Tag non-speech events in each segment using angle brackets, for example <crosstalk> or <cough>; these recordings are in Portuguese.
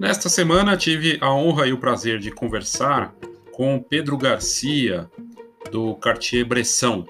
Nesta semana tive a honra e o prazer de conversar com Pedro Garcia, do Cartier-Bresson.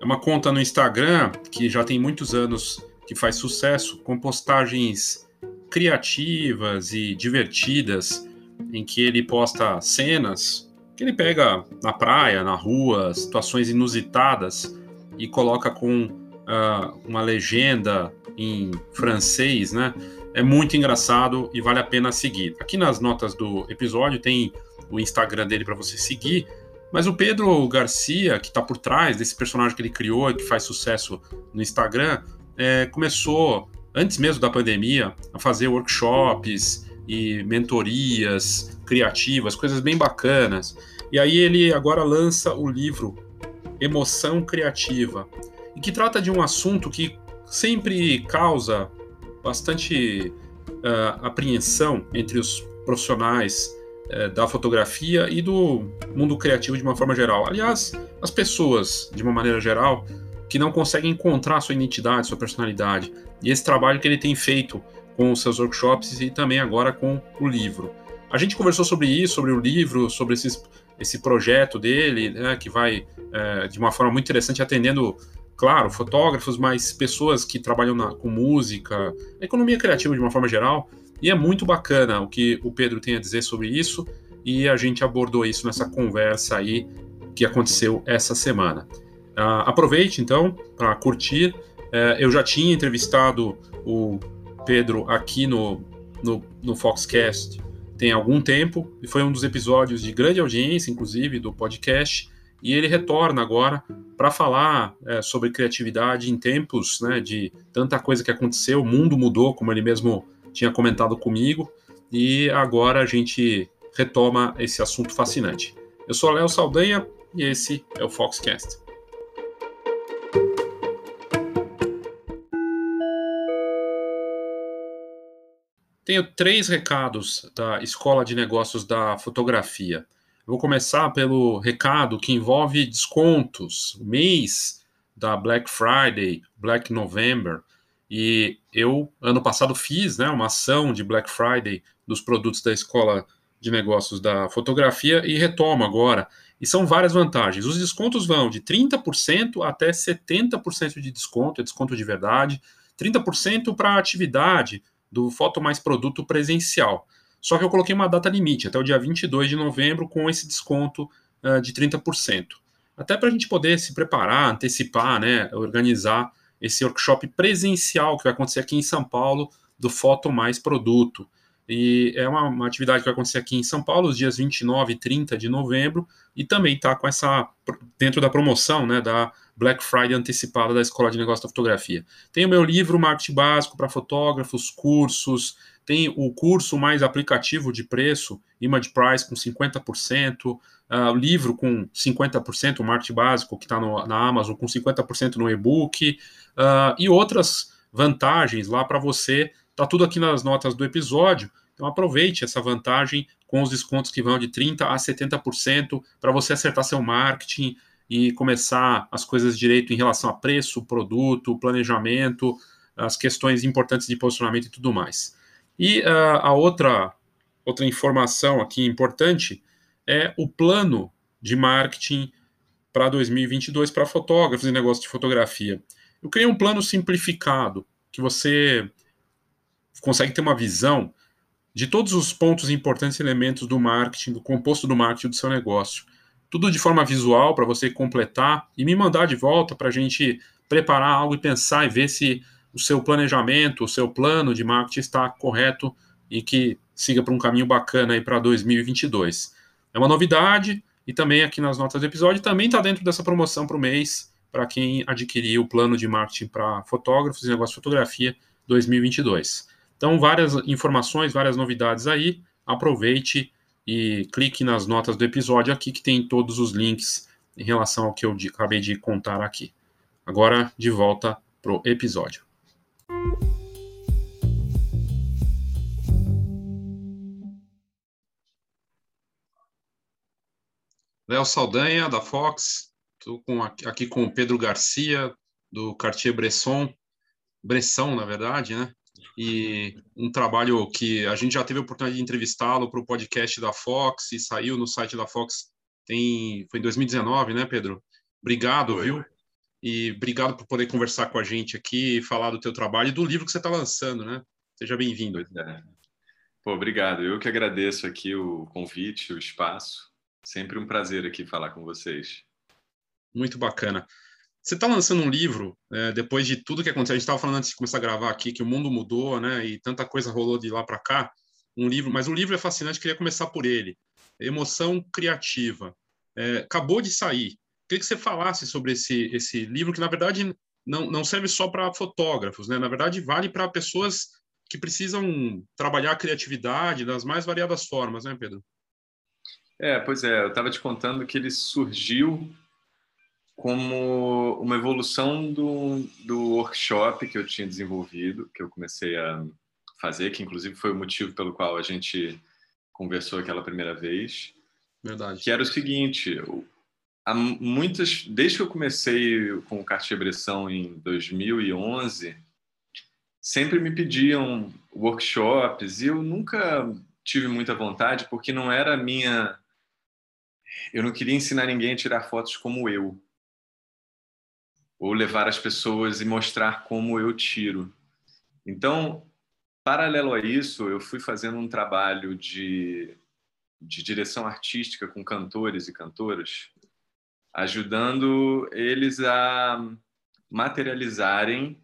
É uma conta no Instagram que já tem muitos anos que faz sucesso, com postagens criativas e divertidas, em que ele posta cenas que ele pega na praia, na rua, situações inusitadas e coloca com uh, uma legenda em francês, né? É muito engraçado e vale a pena seguir. Aqui nas notas do episódio tem o Instagram dele para você seguir. Mas o Pedro Garcia, que está por trás desse personagem que ele criou e que faz sucesso no Instagram, é, começou, antes mesmo da pandemia, a fazer workshops e mentorias criativas, coisas bem bacanas. E aí ele agora lança o livro Emoção Criativa, e que trata de um assunto que sempre causa bastante uh, apreensão entre os profissionais uh, da fotografia e do mundo criativo de uma forma geral. Aliás, as pessoas, de uma maneira geral, que não conseguem encontrar sua identidade, sua personalidade. E esse trabalho que ele tem feito com os seus workshops e também agora com o livro. A gente conversou sobre isso, sobre o livro, sobre esses, esse projeto dele, né, que vai é, de uma forma muito interessante atendendo claro, fotógrafos, mas pessoas que trabalham na, com música, economia criativa de uma forma geral. E é muito bacana o que o Pedro tem a dizer sobre isso, e a gente abordou isso nessa conversa aí que aconteceu essa semana. Uh, aproveite então para curtir. Uh, eu já tinha entrevistado o Pedro aqui no, no, no Foxcast tem algum tempo, e foi um dos episódios de grande audiência, inclusive, do podcast e ele retorna agora para falar é, sobre criatividade em tempos né, de tanta coisa que aconteceu, o mundo mudou, como ele mesmo tinha comentado comigo, e agora a gente retoma esse assunto fascinante. Eu sou Léo Saldanha e esse é o Foxcast. Tenho três recados da Escola de Negócios da Fotografia. Vou começar pelo recado que envolve descontos, mês da Black Friday, Black November. E eu, ano passado, fiz né, uma ação de Black Friday dos produtos da Escola de Negócios da Fotografia e retomo agora. E são várias vantagens. Os descontos vão de 30% até 70% de desconto, é desconto de verdade. 30% para a atividade do Foto Mais Produto presencial. Só que eu coloquei uma data limite, até o dia 22 de novembro, com esse desconto uh, de 30%. Até para a gente poder se preparar, antecipar, né, organizar esse workshop presencial que vai acontecer aqui em São Paulo, do Foto Mais Produto. E é uma, uma, atividade que vai acontecer aqui em São Paulo, os dias 29 e 30 de novembro, e também está com essa, dentro da promoção, né, da Black Friday antecipada da Escola de Negócios da Fotografia. Tem o meu livro Marketing Básico para fotógrafos, cursos, tem o curso mais aplicativo de preço, Image Price com 50%, uh, o livro com 50%, o marketing básico que está na Amazon com 50% no e-book, uh, e outras vantagens lá para você. Está tudo aqui nas notas do episódio. Então aproveite essa vantagem com os descontos que vão de 30% a 70% para você acertar seu marketing e começar as coisas direito em relação a preço, produto, planejamento, as questões importantes de posicionamento e tudo mais. E uh, a outra, outra informação aqui importante é o plano de marketing para 2022 para fotógrafos e negócios de fotografia. Eu criei um plano simplificado que você consegue ter uma visão de todos os pontos importantes e elementos do marketing, do composto do marketing do seu negócio. Tudo de forma visual para você completar e me mandar de volta para a gente preparar algo e pensar e ver se o seu planejamento, o seu plano de marketing está correto e que siga para um caminho bacana aí para 2022. É uma novidade e também aqui nas notas do episódio também está dentro dessa promoção para o mês para quem adquirir o plano de marketing para fotógrafos e negócio de fotografia 2022. Então, várias informações, várias novidades aí. Aproveite e clique nas notas do episódio aqui que tem todos os links em relação ao que eu acabei de contar aqui. Agora, de volta para o episódio. Léo Saldanha, da Fox. Estou aqui com o Pedro Garcia, do Cartier Bresson. Bresson, na verdade, né? e um trabalho que a gente já teve a oportunidade de entrevistá-lo para o podcast da Fox e saiu no site da Fox tem foi em 2019, né, Pedro? Obrigado, viu? E obrigado por poder conversar com a gente aqui falar do teu trabalho e do livro que você está lançando, né? Seja bem-vindo. É. Pô, obrigado. Eu que agradeço aqui o convite, o espaço. Sempre um prazer aqui falar com vocês. Muito bacana. Você está lançando um livro, é, depois de tudo que aconteceu, a gente estava falando antes de começar a gravar aqui, que o mundo mudou, né, e tanta coisa rolou de lá para cá, um livro, mas o livro é fascinante, queria começar por ele, Emoção Criativa. É, acabou de sair. Queria que você falasse sobre esse, esse livro, que na verdade não, não serve só para fotógrafos, né, na verdade vale para pessoas que precisam trabalhar a criatividade das mais variadas formas, né, Pedro? É, pois é, eu estava te contando que ele surgiu como uma evolução do, do workshop que eu tinha desenvolvido, que eu comecei a fazer, que inclusive foi o motivo pelo qual a gente conversou aquela primeira vez. Verdade. Que era o seguinte, há muitas, desde que eu comecei com o Cartier-Bresson em 2011, sempre me pediam workshops e eu nunca tive muita vontade porque não era minha eu não queria ensinar ninguém a tirar fotos como eu ou levar as pessoas e mostrar como eu tiro. Então, paralelo a isso, eu fui fazendo um trabalho de, de direção artística com cantores e cantoras, ajudando eles a materializarem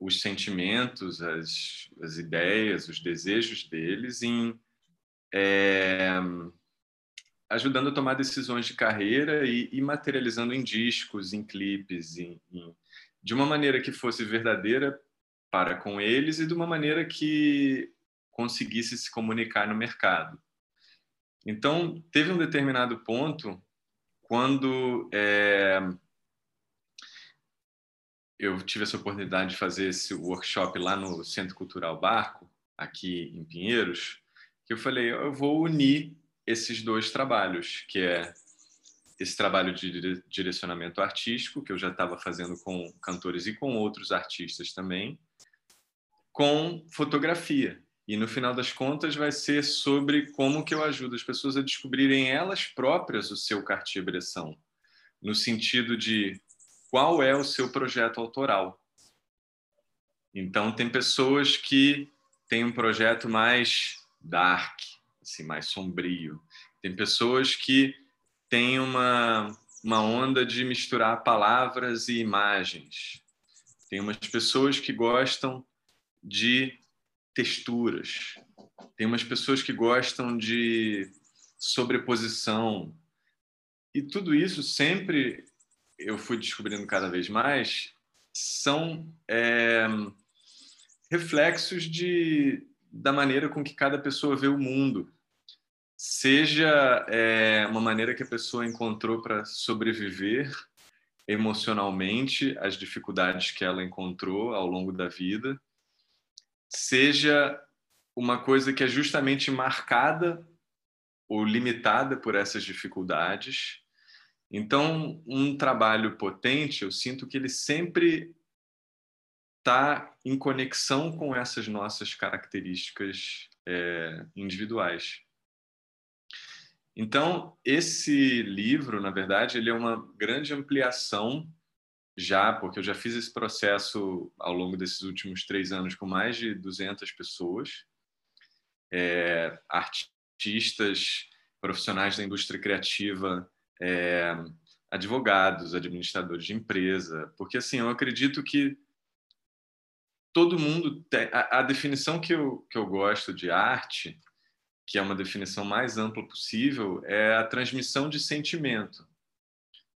os sentimentos, as, as ideias, os desejos deles em é, ajudando a tomar decisões de carreira e, e materializando em discos, em clipes, em, em, de uma maneira que fosse verdadeira para com eles e de uma maneira que conseguisse se comunicar no mercado. Então, teve um determinado ponto quando é, eu tive essa oportunidade de fazer esse workshop lá no Centro Cultural Barco, aqui em Pinheiros, que eu falei, eu vou unir esses dois trabalhos, que é esse trabalho de direcionamento artístico, que eu já estava fazendo com cantores e com outros artistas também, com fotografia. E no final das contas vai ser sobre como que eu ajudo as pessoas a descobrirem elas próprias o seu Cartier-Bresson, no sentido de qual é o seu projeto autoral. Então tem pessoas que têm um projeto mais dark, assim, mais sombrio. Tem pessoas que têm uma, uma onda de misturar palavras e imagens. Tem umas pessoas que gostam de texturas. Tem umas pessoas que gostam de sobreposição. E tudo isso sempre eu fui descobrindo cada vez mais são é, reflexos de, da maneira com que cada pessoa vê o mundo seja é, uma maneira que a pessoa encontrou para sobreviver emocionalmente às dificuldades que ela encontrou ao longo da vida, seja uma coisa que é justamente marcada ou limitada por essas dificuldades. Então, um trabalho potente, eu sinto que ele sempre está em conexão com essas nossas características é, individuais. Então, esse livro, na verdade, ele é uma grande ampliação já, porque eu já fiz esse processo ao longo desses últimos três anos com mais de 200 pessoas, é, artistas, profissionais da indústria criativa, é, advogados, administradores de empresa, porque assim, eu acredito que todo mundo tem a, a definição que eu, que eu gosto de arte que é uma definição mais ampla possível, é a transmissão de sentimento.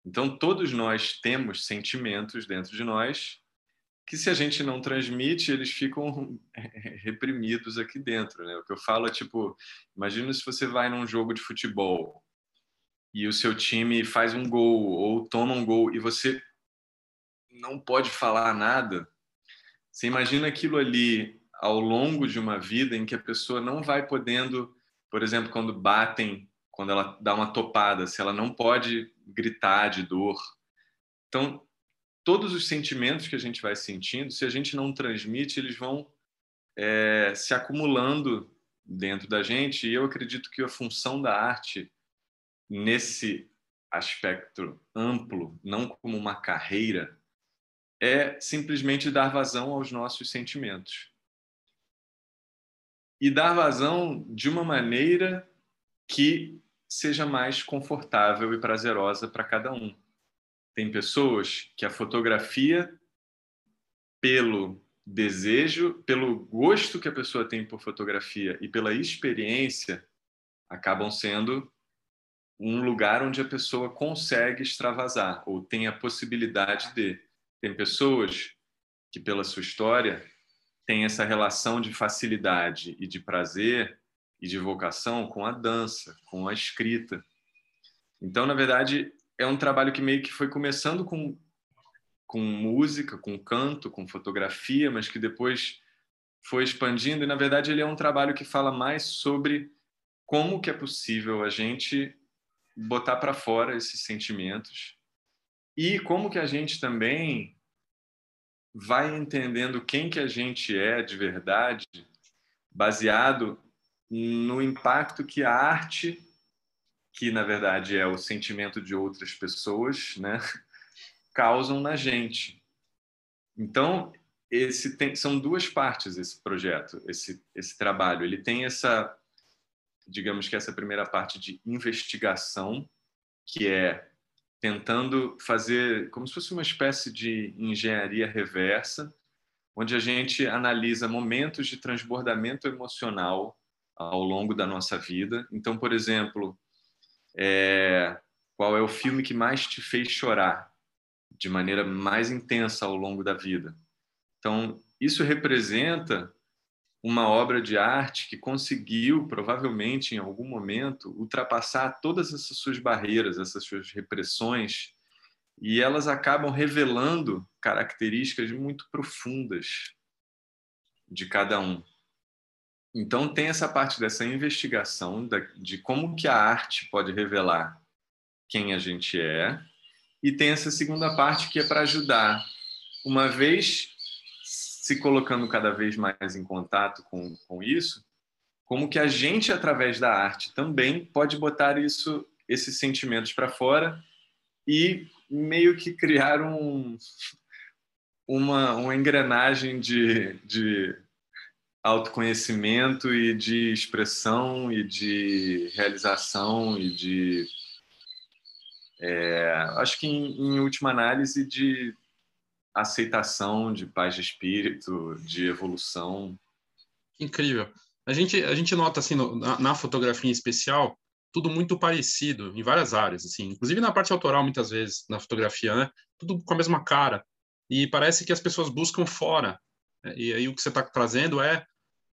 Então, todos nós temos sentimentos dentro de nós que, se a gente não transmite, eles ficam <laughs> reprimidos aqui dentro. Né? O que eu falo é tipo: imagina se você vai num jogo de futebol e o seu time faz um gol ou toma um gol e você não pode falar nada. Você imagina aquilo ali ao longo de uma vida em que a pessoa não vai podendo por exemplo, quando batem, quando ela dá uma topada, se ela não pode gritar de dor. Então, todos os sentimentos que a gente vai sentindo, se a gente não transmite, eles vão é, se acumulando dentro da gente e eu acredito que a função da arte nesse aspecto amplo, não como uma carreira, é simplesmente dar vazão aos nossos sentimentos. E dar vazão de uma maneira que seja mais confortável e prazerosa para cada um. Tem pessoas que a fotografia, pelo desejo, pelo gosto que a pessoa tem por fotografia e pela experiência, acabam sendo um lugar onde a pessoa consegue extravasar ou tem a possibilidade de. Tem pessoas que, pela sua história, têm essa relação de facilidade e de prazer e de vocação com a dança, com a escrita. Então, na verdade, é um trabalho que meio que foi começando com, com música, com canto, com fotografia, mas que depois foi expandindo. E, na verdade, ele é um trabalho que fala mais sobre como que é possível a gente botar para fora esses sentimentos e como que a gente também vai entendendo quem que a gente é de verdade, baseado no impacto que a arte, que na verdade é o sentimento de outras pessoas, né, <laughs> causam na gente. Então, esse tem, são duas partes esse projeto, esse esse trabalho. Ele tem essa digamos que essa primeira parte de investigação, que é tentando fazer como se fosse uma espécie de engenharia reversa, onde a gente analisa momentos de transbordamento emocional ao longo da nossa vida. Então, por exemplo, é, qual é o filme que mais te fez chorar de maneira mais intensa ao longo da vida? Então, isso representa uma obra de arte que conseguiu, provavelmente em algum momento, ultrapassar todas essas suas barreiras, essas suas repressões, e elas acabam revelando características muito profundas de cada um. Então tem essa parte dessa investigação de como que a arte pode revelar quem a gente é, e tem essa segunda parte que é para ajudar, uma vez se colocando cada vez mais em contato com, com isso, como que a gente, através da arte, também pode botar isso, esses sentimentos para fora e meio que criar um, uma, uma engrenagem de, de autoconhecimento e de expressão e de realização e de é, acho que em, em última análise de aceitação, de paz de espírito, de evolução. Incrível. A gente, a gente nota, assim, no, na, na, fotografia em especial, tudo muito parecido em várias áreas, assim, inclusive na parte autoral, muitas vezes, na fotografia, né? Tudo com a mesma cara. E parece que as pessoas buscam fora. Né? E aí o que você está trazendo é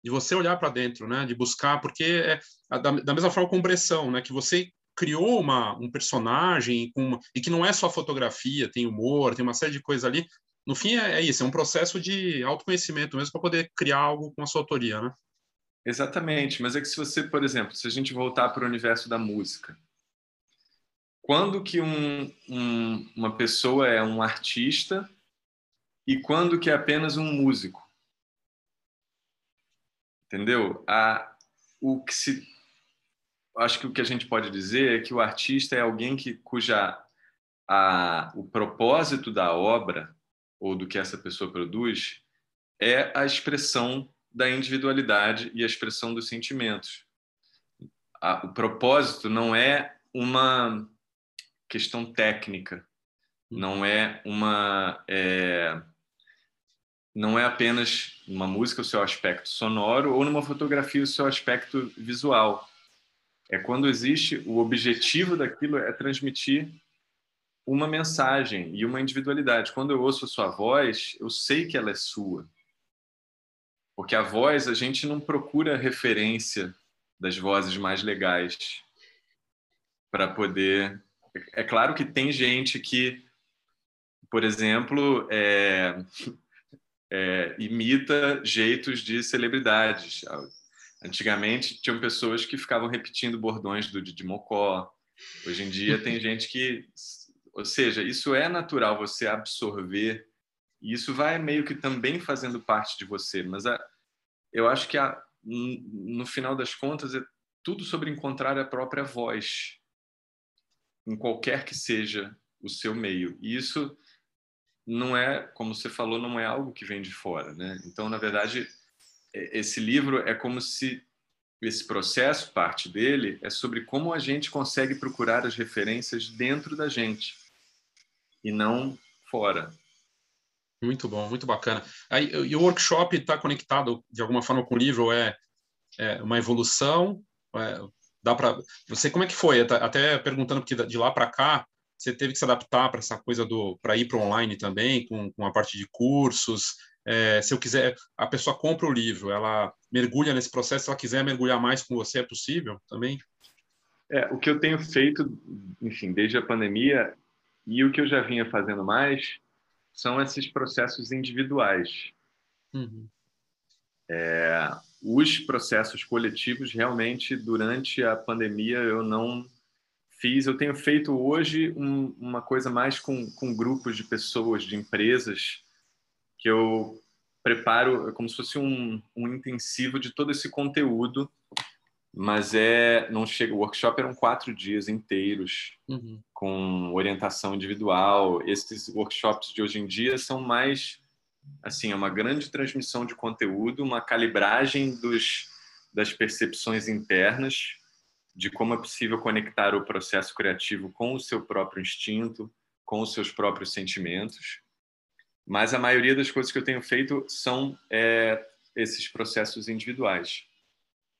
de você olhar para dentro, né? De buscar, porque é da, da mesma forma com Bressão, né? Que você criou uma, um personagem uma, e que não é só fotografia, tem humor, tem uma série de coisas ali, no fim é, é isso, é um processo de autoconhecimento mesmo para poder criar algo com a sua autoria, né? Exatamente, mas é que se você, por exemplo, se a gente voltar para o universo da música, quando que um, um, uma pessoa é um artista e quando que é apenas um músico? Entendeu? A, o que se, acho que o que a gente pode dizer é que o artista é alguém que cuja a, o propósito da obra ou do que essa pessoa produz é a expressão da individualidade e a expressão dos sentimentos. o propósito não é uma questão técnica, não é uma é, não é apenas uma música o seu aspecto sonoro ou numa fotografia o seu aspecto visual. É quando existe o objetivo daquilo é transmitir uma mensagem e uma individualidade. Quando eu ouço a sua voz, eu sei que ela é sua. Porque a voz, a gente não procura referência das vozes mais legais para poder. É claro que tem gente que, por exemplo, é... É, imita jeitos de celebridades. Antigamente, tinham pessoas que ficavam repetindo bordões do Didi Mocó. Hoje em dia, tem <laughs> gente que ou seja, isso é natural você absorver, e isso vai meio que também fazendo parte de você, mas a, eu acho que a, no final das contas é tudo sobre encontrar a própria voz em qualquer que seja o seu meio. E isso não é, como você falou, não é algo que vem de fora, né? Então, na verdade, esse livro é como se esse processo, parte dele, é sobre como a gente consegue procurar as referências dentro da gente e não fora. Muito bom, muito bacana. Aí, e o workshop está conectado de alguma forma com o livro? É, é uma evolução? É, dá para você como é que foi? Até perguntando porque de lá para cá você teve que se adaptar para essa coisa do para ir para online também com, com a parte de cursos. É, se eu quiser, a pessoa compra o livro, ela mergulha nesse processo. Se ela quiser mergulhar mais com você, é possível também? É, o que eu tenho feito, enfim, desde a pandemia e o que eu já vinha fazendo mais são esses processos individuais. Uhum. É, os processos coletivos, realmente, durante a pandemia, eu não fiz. Eu tenho feito hoje um, uma coisa mais com, com grupos de pessoas, de empresas, que eu preparo como se fosse um, um intensivo de todo esse conteúdo mas é não chega o workshop eram quatro dias inteiros uhum. com orientação individual esses workshops de hoje em dia são mais assim é uma grande transmissão de conteúdo uma calibragem dos das percepções internas de como é possível conectar o processo criativo com o seu próprio instinto com os seus próprios sentimentos. Mas a maioria das coisas que eu tenho feito são é, esses processos individuais.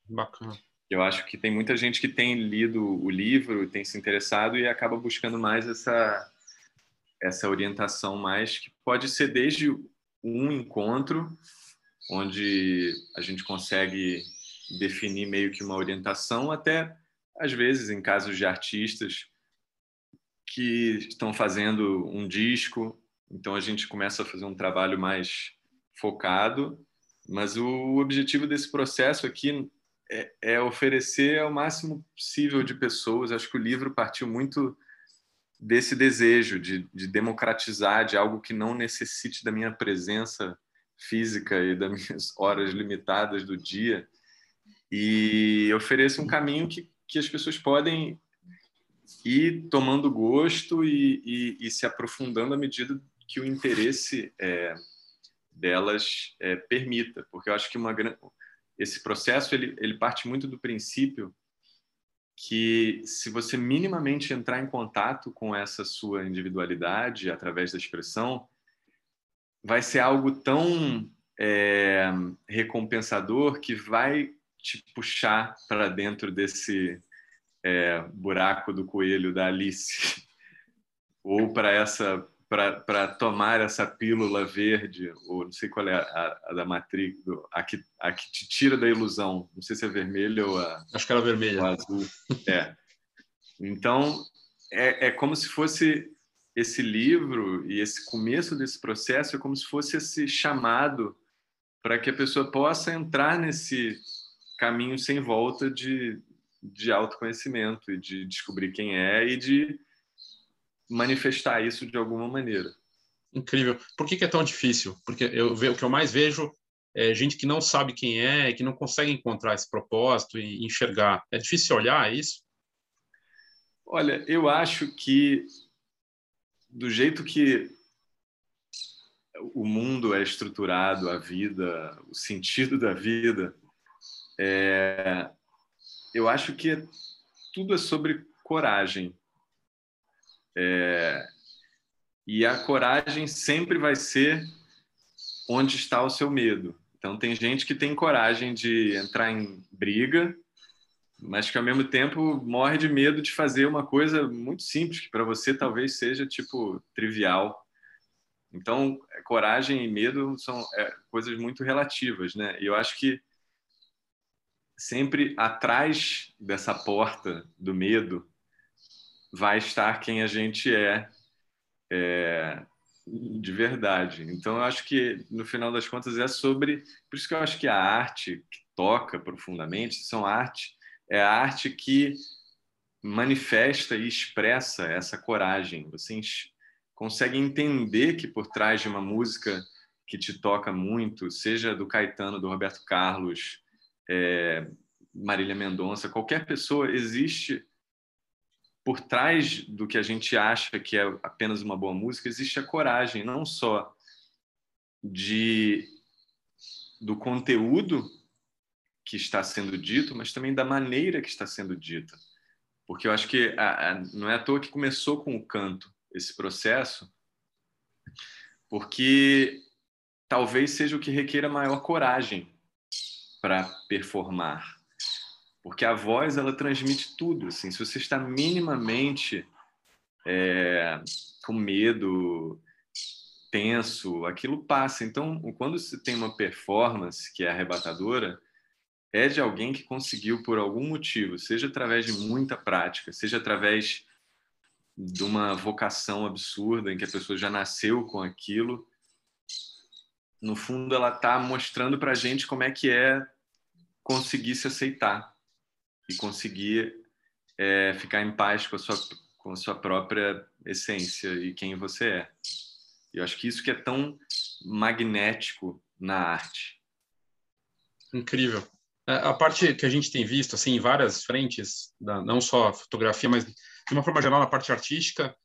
Bacana. Eu acho que tem muita gente que tem lido o livro, tem se interessado e acaba buscando mais essa essa orientação mais que pode ser desde um encontro onde a gente consegue definir meio que uma orientação até às vezes em casos de artistas que estão fazendo um disco, então a gente começa a fazer um trabalho mais focado, mas o objetivo desse processo aqui é, é oferecer ao máximo possível de pessoas. Acho que o livro partiu muito desse desejo de, de, democratizar de algo que não necessite da minha presença física e das minhas horas limitadas do dia e oferecer um caminho que, que as pessoas podem ir tomando gosto e, e, e se aprofundando à medida que o interesse é, delas é, permita, porque eu acho que uma esse processo ele, ele parte muito do princípio que se você minimamente entrar em contato com essa sua individualidade através da expressão, vai ser algo tão é, recompensador que vai te puxar para dentro desse é, buraco do coelho da Alice <laughs> ou para essa para tomar essa pílula verde, ou não sei qual é a, a da Matrix, a que, a que te tira da ilusão. Não sei se é vermelha ou a. Acho que era vermelha. azul. É. Então, é, é como se fosse esse livro e esse começo desse processo é como se fosse esse chamado para que a pessoa possa entrar nesse caminho sem volta de, de autoconhecimento e de descobrir quem é e de manifestar isso de alguma maneira. Incrível. Por que, que é tão difícil? Porque eu o que eu mais vejo é gente que não sabe quem é, que não consegue encontrar esse propósito e enxergar. É difícil olhar isso? Olha, eu acho que do jeito que o mundo é estruturado, a vida, o sentido da vida, é... eu acho que tudo é sobre coragem. É, e a coragem sempre vai ser onde está o seu medo. Então, tem gente que tem coragem de entrar em briga, mas que ao mesmo tempo morre de medo de fazer uma coisa muito simples, que para você talvez seja tipo trivial. Então, coragem e medo são é, coisas muito relativas, né? E eu acho que sempre atrás dessa porta do medo vai estar quem a gente é, é, de verdade. Então, eu acho que, no final das contas, é sobre. Por isso que eu acho que a arte que toca profundamente são arte, é a arte que manifesta e expressa essa coragem. Você consegue entender que por trás de uma música que te toca muito, seja do Caetano, do Roberto Carlos, é, Marília Mendonça, qualquer pessoa, existe por trás do que a gente acha que é apenas uma boa música, existe a coragem, não só de do conteúdo que está sendo dito, mas também da maneira que está sendo dita. Porque eu acho que a, a, não é à toa que começou com o canto esse processo, porque talvez seja o que requer a maior coragem para performar. Porque a voz, ela transmite tudo. Assim, se você está minimamente é, com medo, tenso, aquilo passa. Então, quando você tem uma performance que é arrebatadora, é de alguém que conseguiu, por algum motivo, seja através de muita prática, seja através de uma vocação absurda em que a pessoa já nasceu com aquilo, no fundo ela está mostrando para a gente como é que é conseguir se aceitar e conseguir é, ficar em paz com a sua com a sua própria essência e quem você é. Eu acho que isso que é tão magnético na arte. Incrível. É, a parte que a gente tem visto assim em várias frentes, não só fotografia, mas de uma forma geral na parte artística,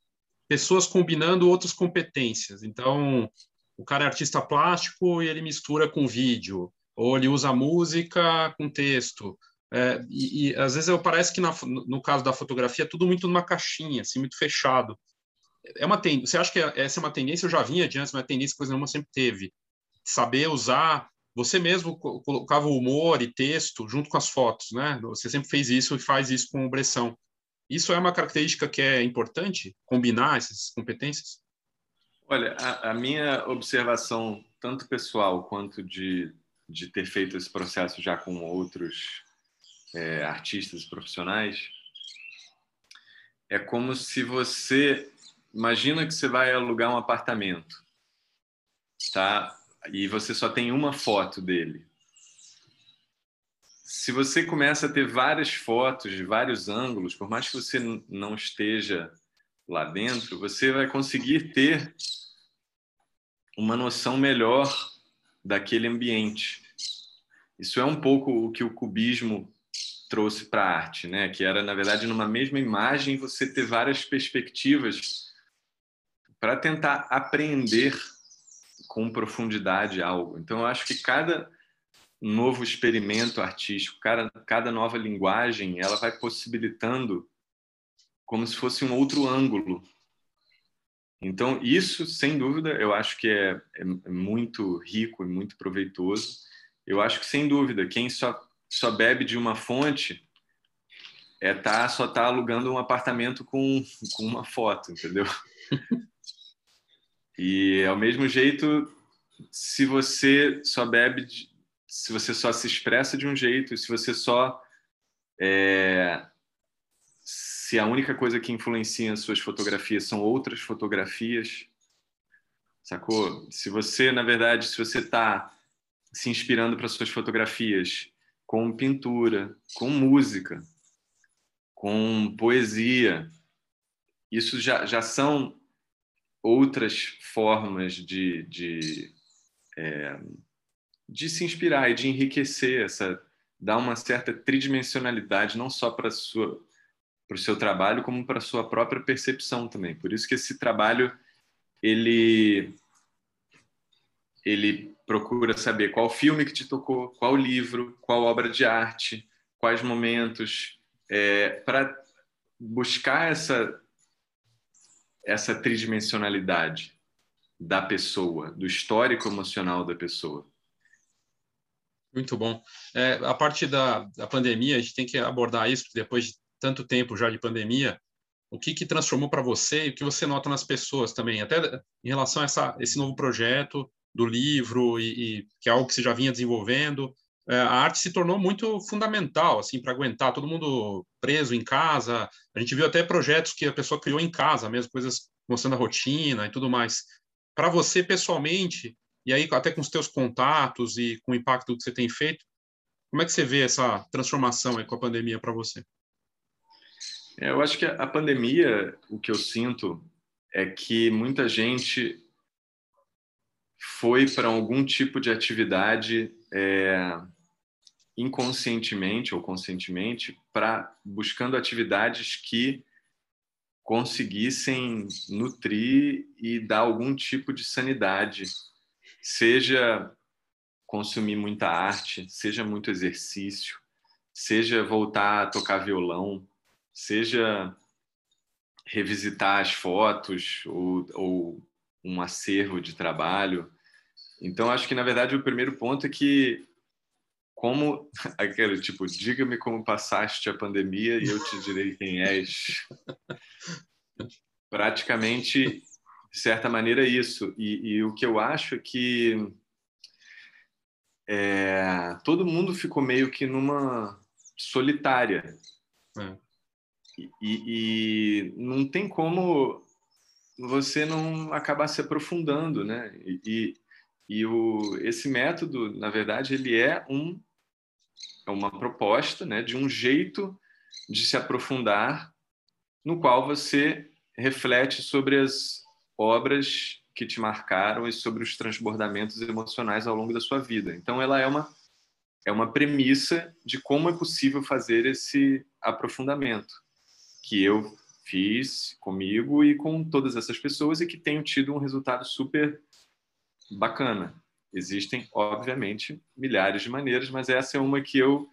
pessoas combinando outras competências. Então, o cara é artista plástico e ele mistura com vídeo, ou ele usa música com texto. É, e, e, às vezes eu parece que na, no caso da fotografia é tudo muito numa caixinha, assim, muito fechado. É uma ten... Você acha que essa é uma tendência? Eu já vinha de antes, mas é tendência coisa nenhuma sempre teve. Saber usar você mesmo colocava o humor e texto junto com as fotos, né? Você sempre fez isso e faz isso com Bressão. Isso é uma característica que é importante, combinar essas competências? Olha, a, a minha observação, tanto pessoal quanto de, de ter feito esse processo já com outros é, artistas profissionais, é como se você imagina que você vai alugar um apartamento, tá? e você só tem uma foto dele. Se você começa a ter várias fotos de vários ângulos, por mais que você não esteja lá dentro, você vai conseguir ter uma noção melhor daquele ambiente. Isso é um pouco o que o cubismo trouxe para a arte, né? Que era na verdade numa mesma imagem você ter várias perspectivas para tentar apreender com profundidade algo. Então, eu acho que cada novo experimento artístico, cada, cada nova linguagem, ela vai possibilitando como se fosse um outro ângulo. Então, isso, sem dúvida, eu acho que é, é, é muito rico e muito proveitoso. Eu acho que, sem dúvida, quem só, só bebe de uma fonte é tá, só está alugando um apartamento com, com uma foto, entendeu? <laughs> E ao mesmo jeito, se você só bebe, se você só se expressa de um jeito, se você só é, se a única coisa que influencia as suas fotografias são outras fotografias, sacou? Se você, na verdade, se você está se inspirando para suas fotografias com pintura, com música, com poesia, isso já, já são outras formas de, de, é, de se inspirar e de enriquecer essa dar uma certa tridimensionalidade não só para sua para o seu trabalho como para a sua própria percepção também por isso que esse trabalho ele ele procura saber qual filme que te tocou qual livro qual obra de arte quais momentos é, para buscar essa essa tridimensionalidade da pessoa, do histórico emocional da pessoa. Muito bom. É, a parte da, da pandemia, a gente tem que abordar isso, depois de tanto tempo já de pandemia, o que, que transformou para você e o que você nota nas pessoas também, até em relação a essa, esse novo projeto do livro, e, e que é algo que você já vinha desenvolvendo, é, a arte se tornou muito fundamental assim para aguentar todo mundo preso em casa. A gente viu até projetos que a pessoa criou em casa, mesmo coisas mostrando a rotina e tudo mais. Para você pessoalmente, e aí até com os teus contatos e com o impacto que você tem feito, como é que você vê essa transformação aí com a pandemia para você? É, eu acho que a pandemia, o que eu sinto é que muita gente foi para algum tipo de atividade é, inconscientemente ou conscientemente para buscando atividades que conseguissem nutrir e dar algum tipo de sanidade, seja consumir muita arte, seja muito exercício, seja voltar a tocar violão, seja revisitar as fotos ou, ou um acervo de trabalho. Então, acho que, na verdade, o primeiro ponto é que como <laughs> aquele tipo, diga-me como passaste a pandemia e eu te direi quem és. <laughs> Praticamente, de certa maneira, é isso. E, e, o que eu acho é que é, todo mundo ficou meio que numa solitária. É. E, e, não tem como você não acabar se aprofundando, né? E, e o, esse método, na verdade, ele é um é uma proposta né, de um jeito de se aprofundar no qual você reflete sobre as obras que te marcaram e sobre os transbordamentos emocionais ao longo da sua vida. Então, ela é uma é uma premissa de como é possível fazer esse aprofundamento que eu fiz comigo e com todas essas pessoas e que tenho tido um resultado super bacana. Existem, obviamente, milhares de maneiras, mas essa é uma que eu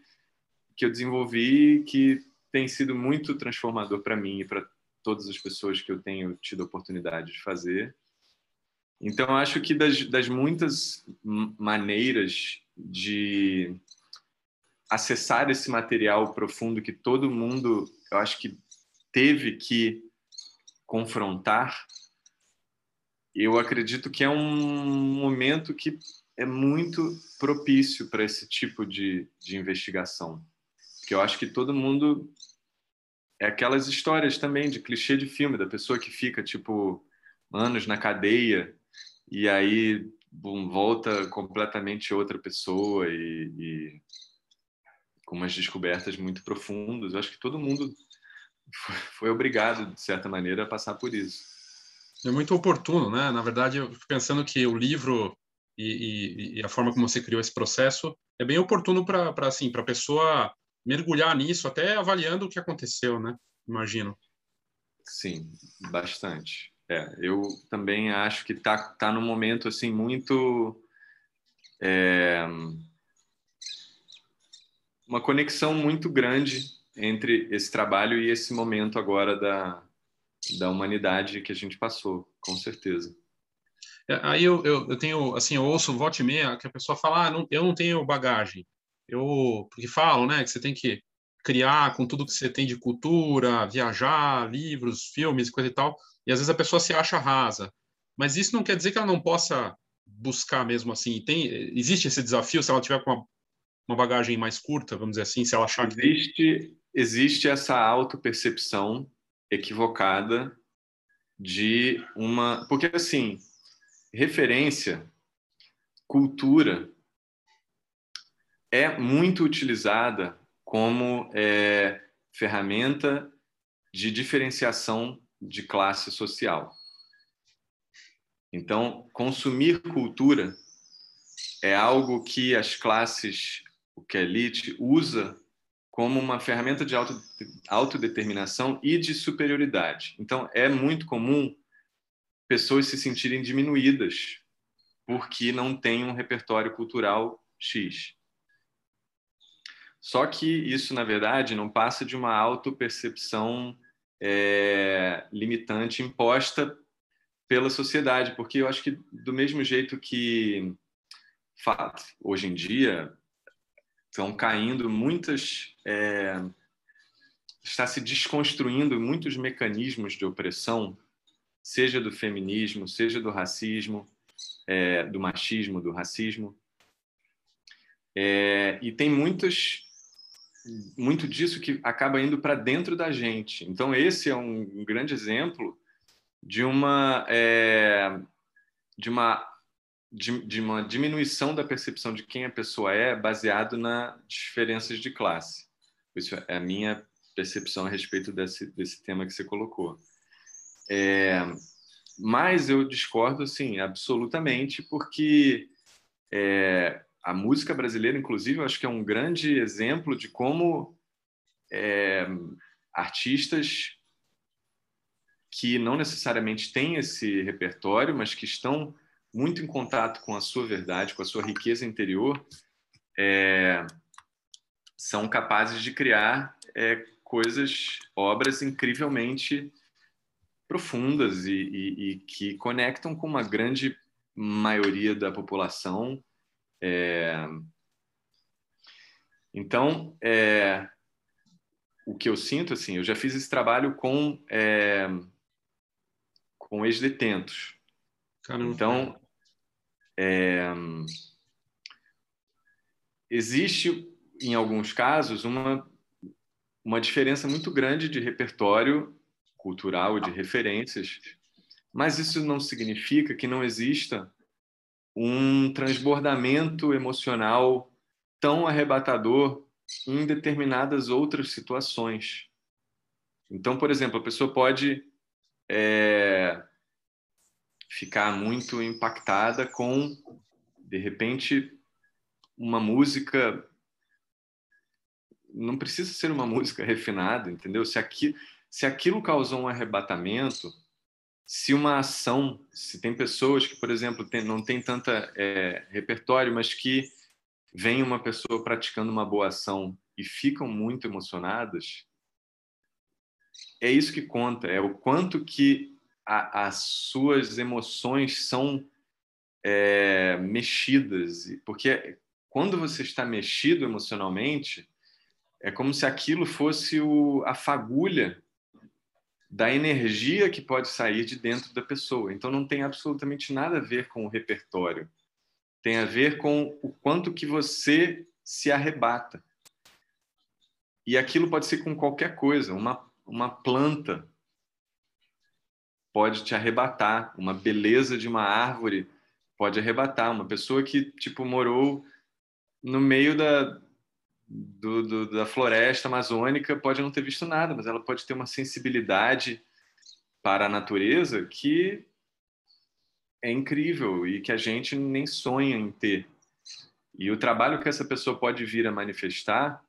que eu desenvolvi que tem sido muito transformador para mim e para todas as pessoas que eu tenho tido a oportunidade de fazer. Então, acho que das, das muitas maneiras de acessar esse material profundo que todo mundo, eu acho que teve que confrontar eu acredito que é um momento que é muito propício para esse tipo de, de investigação. Porque eu acho que todo mundo. É aquelas histórias também de clichê de filme, da pessoa que fica, tipo, anos na cadeia e aí volta completamente outra pessoa e, e, com umas descobertas muito profundas. Eu acho que todo mundo foi, obrigado, de certa maneira, a passar por isso. É muito oportuno, né? Na verdade, eu fico pensando que o livro e, e, e a forma como você criou esse processo é bem oportuno para assim, para a pessoa mergulhar nisso, até avaliando o que aconteceu, né? Imagino. Sim, bastante. É, eu também acho que tá tá num momento assim muito é, uma conexão muito grande entre esse trabalho e esse momento agora da da humanidade que a gente passou, com certeza. É, aí eu, eu, eu, tenho, assim, eu ouço volta e meia que a pessoa fala, ah, não, eu não tenho bagagem. Eu, porque falam, né, que você tem que criar com tudo que você tem de cultura, viajar, livros, filmes, coisa e tal, e às vezes a pessoa se acha rasa. Mas isso não quer dizer que ela não possa buscar mesmo assim. Tem, existe esse desafio se ela tiver com uma, uma bagagem mais curta, vamos dizer assim, se ela achar que existe existe essa autopercepção equivocada de uma. Porque, assim, referência, cultura, é muito utilizada como é, ferramenta de diferenciação de classe social. Então, consumir cultura é algo que as classes, o que a elite usa como uma ferramenta de auto, autodeterminação e de superioridade. Então, é muito comum pessoas se sentirem diminuídas porque não têm um repertório cultural X. Só que isso, na verdade, não passa de uma autopercepção é, limitante imposta pela sociedade, porque eu acho que do mesmo jeito que hoje em dia estão caindo muitas. É, está se desconstruindo muitos mecanismos de opressão, seja do feminismo, seja do racismo, é, do machismo, do racismo. É, e tem muitas muito disso que acaba indo para dentro da gente. Então esse é um, grande exemplo de uma é, de uma de, de, uma diminuição da percepção de quem a pessoa é baseado nas diferenças de classe. Isso é a minha percepção a respeito desse, desse tema que você colocou. É, mas eu discordo, assim, absolutamente, porque é, a música brasileira, inclusive, eu acho que é um grande exemplo de como é, artistas que não necessariamente têm esse repertório, mas que estão muito em contato com a sua verdade, com a sua riqueza interior, é, são capazes de criar é, coisas, obras incrivelmente profundas e, e, e, que conectam com uma grande maioria da população. É... Então, é... o que eu sinto, assim, eu já fiz esse trabalho com é... com ex-detentos. Então, é... existe em alguns casos uma uma diferença muito grande de repertório cultural de referências, mas isso não significa que não exista um transbordamento emocional tão arrebatador em determinadas outras situações. Então, por exemplo, a pessoa pode é, ficar muito impactada com, de repente, uma música. Não precisa ser uma música refinada, entendeu? Se aqui, se aquilo causou um arrebatamento, se uma ação, se tem pessoas que, por exemplo, tem, não tem tanta é, repertório, mas que vem uma pessoa praticando uma boa ação e ficam muito emocionadas, é isso que conta, é o quanto que a, as suas emoções são é, mexidas, porque quando você está mexido emocionalmente, é como se aquilo fosse o, a fagulha da energia que pode sair de dentro da pessoa. Então não tem absolutamente nada a ver com o repertório. Tem a ver com o quanto que você se arrebata. E aquilo pode ser com qualquer coisa, uma uma planta pode te arrebatar, uma beleza de uma árvore pode arrebatar, uma pessoa que tipo morou no meio da do, do, da floresta amazônica pode não ter visto nada, mas ela pode ter uma sensibilidade para a natureza que é incrível e que a gente nem sonha em ter. E o trabalho que essa pessoa pode vir a manifestar,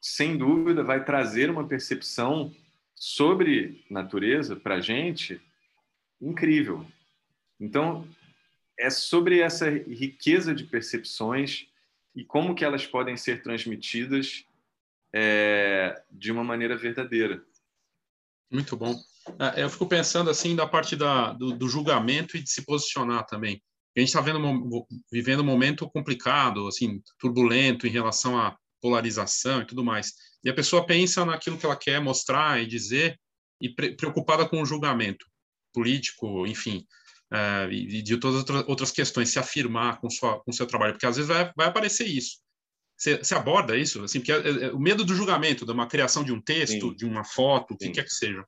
sem dúvida, vai trazer uma percepção sobre natureza para a gente incrível. Então, é sobre essa riqueza de percepções e como que elas podem ser transmitidas é, de uma maneira verdadeira. Muito bom. É, eu fico pensando assim da parte da, do, do julgamento e de se posicionar também. A gente está vivendo um momento complicado, assim, turbulento em relação à polarização e tudo mais. E a pessoa pensa naquilo que ela quer mostrar e dizer e preocupada com o julgamento político, enfim uh, e de todas as outras questões, se afirmar com sua com seu trabalho, porque às vezes vai, vai aparecer isso. Você, aborda isso, assim, porque é, é, o medo do julgamento, de uma criação de um texto, Sim. de uma foto, o que quer que seja.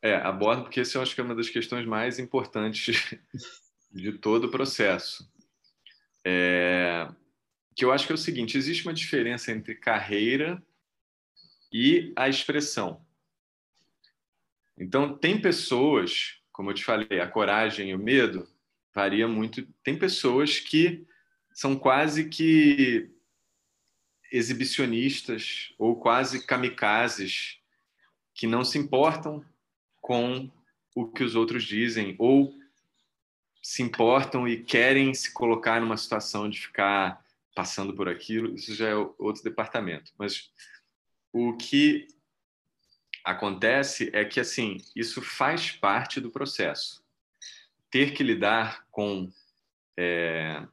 É, abordo porque essa eu acho que é uma das questões mais importantes <laughs> de todo o processo. É, que eu acho que é o seguinte: existe uma diferença entre carreira e a expressão. Então, tem pessoas como eu te falei, a coragem e o medo varia muito. Tem pessoas que são quase que exibicionistas ou quase kamikazes que não se importam com o que os outros dizem ou se importam e querem se colocar numa situação de ficar passando por aquilo, isso já é outro departamento. Mas o que acontece é que assim isso faz parte do processo. Ter que lidar com é,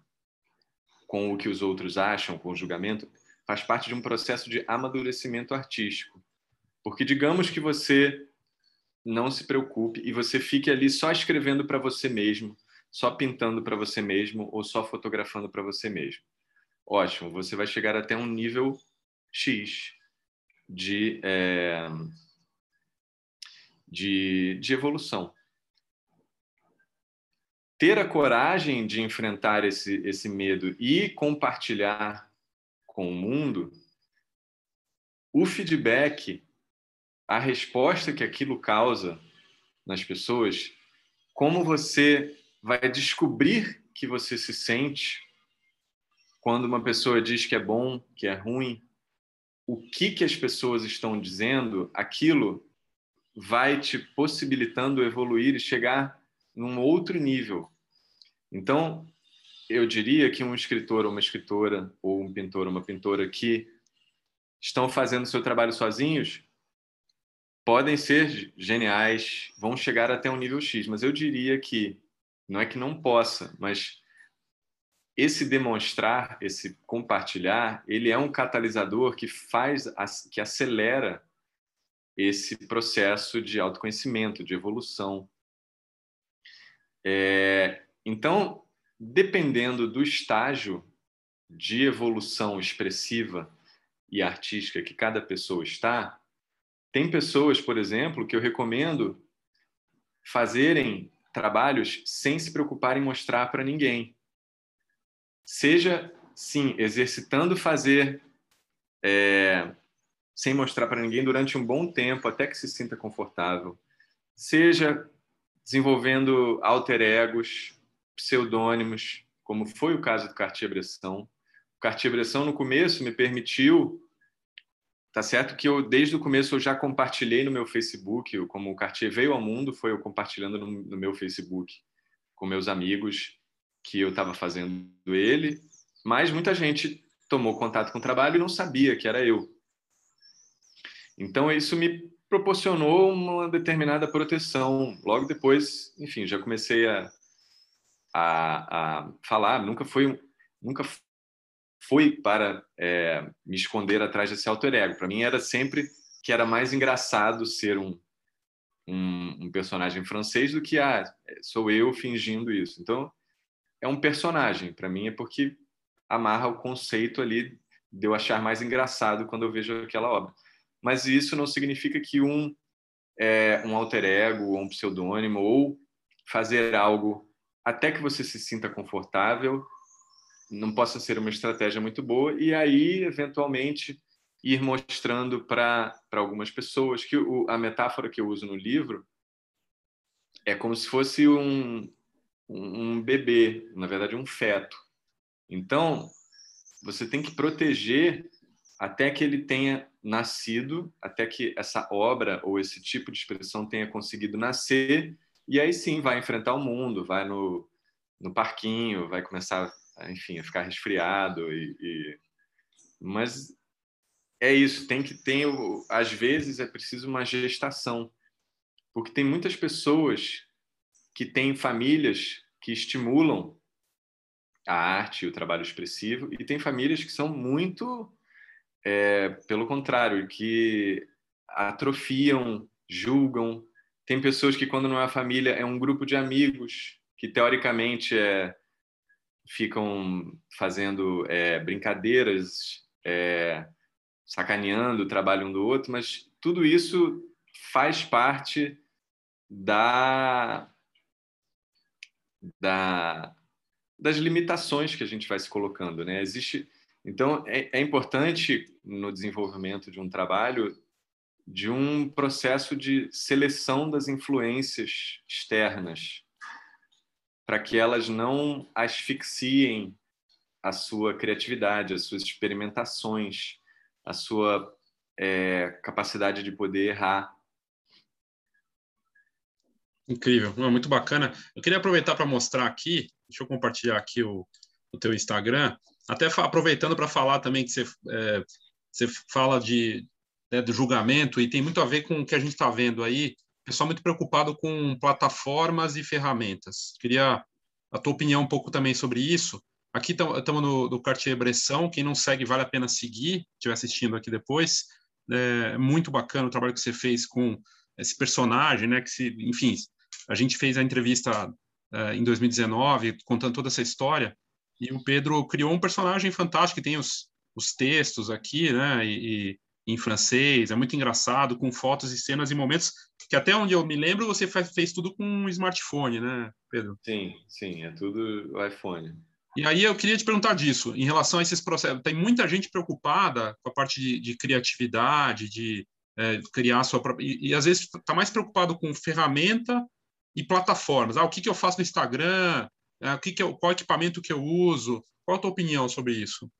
com o que os outros acham, com o julgamento, faz parte de um processo de amadurecimento artístico. Porque digamos que você não se preocupe e você fique ali só escrevendo para você mesmo, só pintando para você mesmo ou só fotografando para você mesmo. Ótimo, você vai chegar até um nível X de é, de, de evolução. Ter a coragem de enfrentar esse, esse medo e compartilhar com o mundo, o feedback, a resposta que aquilo causa nas pessoas, como você vai descobrir que você se sente quando uma pessoa diz que é bom, que é ruim, o que que as pessoas estão dizendo, aquilo vai te possibilitando evoluir e chegar num outro nível. Então, eu diria que um escritor ou uma escritora, ou um pintor ou uma pintora que estão fazendo seu trabalho sozinhos, podem ser geniais, vão chegar até um nível X, mas eu diria que não é que não possa, mas esse demonstrar, esse compartilhar, ele é um catalisador que faz, que acelera esse processo de autoconhecimento, de evolução. É, então, dependendo do estágio de evolução expressiva e artística que cada pessoa está, tem pessoas, por exemplo, que eu recomendo fazerem trabalhos sem se preocupar em mostrar para ninguém. Seja, sim, exercitando fazer é, sem mostrar para ninguém durante um bom tempo, até que se sinta confortável. Seja desenvolvendo alter egos, pseudônimos, como foi o caso do Cartier-Bresson. O Cartier-Bresson, no começo, me permitiu Tá certo que eu, desde o começo, eu já compartilhei no meu Facebook, como o Cartier veio ao mundo, foi eu compartilhando no, no meu Facebook com meus amigos que eu estava fazendo ele, mas muita gente tomou contato com o trabalho e não sabia que era eu. Então, isso me proporcionou uma determinada proteção. Logo depois, enfim, já comecei a, a, a falar, nunca foi, nunca foi para é, me esconder atrás desse alter ego. Para mim era sempre que era mais engraçado ser um, um, um personagem francês do que ah, sou eu fingindo isso. Então é um personagem. Para mim é porque amarra o conceito ali de eu achar mais engraçado quando eu vejo aquela obra. Mas isso não significa que um é, um alter ego ou um pseudônimo ou fazer algo até que você se sinta confortável não possa ser uma estratégia muito boa e aí eventualmente ir mostrando para algumas pessoas que o, a metáfora que eu uso no livro é como se fosse um, um bebê, na verdade um feto. Então, você tem que proteger até que ele tenha nascido, até que essa obra ou esse tipo de expressão tenha conseguido nascer, e aí sim vai enfrentar o mundo, vai no, no parquinho, vai começar enfim, a ficar resfriado e, e... mas é isso, tem que ter, às vezes é preciso uma gestação, porque tem muitas pessoas que têm famílias que estimulam a arte e o trabalho expressivo, e tem famílias que são muito, é, pelo contrário, que atrofiam, julgam. Tem pessoas que, quando não é família, é um grupo de amigos, que teoricamente é ficam fazendo é, brincadeiras, é, sacaneando o trabalho um do outro, mas tudo isso faz parte da, da das limitações que a gente vai se colocando, né? Existe, então é, é importante no desenvolvimento de um trabalho de um processo de seleção das influências externas para que elas não asfixiem a sua criatividade, as suas experimentações, a sua é, capacidade de poder errar. Incrível, muito bacana. Eu queria aproveitar para mostrar aqui, deixa eu compartilhar aqui o, o teu Instagram, até aproveitando para falar também que você, é, você fala de, né, do julgamento e tem muito a ver com o que a gente está vendo aí pessoal muito preocupado com plataformas e ferramentas. Queria a tua opinião um pouco também sobre isso. Aqui estamos no, no Cartier-Bresson, quem não segue vale a pena seguir, estiver assistindo aqui depois. É muito bacana o trabalho que você fez com esse personagem, né? Que se, enfim, a gente fez a entrevista é, em 2019 contando toda essa história e o Pedro criou um personagem fantástico que tem os, os textos aqui, né? E, em francês, é muito engraçado, com fotos e cenas e momentos que até onde eu me lembro você fez, fez tudo com um smartphone, né, Pedro? Sim, sim, é tudo iPhone. E aí eu queria te perguntar disso, em relação a esses processos. Tem muita gente preocupada com a parte de, de criatividade, de é, criar sua própria. E, e às vezes está mais preocupado com ferramenta e plataformas. Ah, o que, que eu faço no Instagram? Ah, o que, que eu, qual equipamento que eu uso? Qual a tua opinião sobre isso?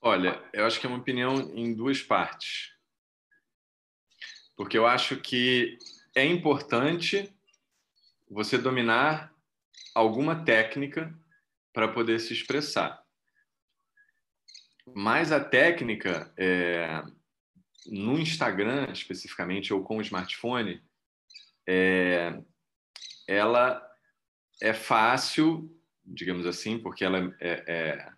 Olha, eu acho que é uma opinião em duas partes. Porque eu acho que é importante você dominar alguma técnica para poder se expressar. Mas a técnica, é, no Instagram especificamente, ou com o smartphone, é, ela é fácil, digamos assim, porque ela é, é,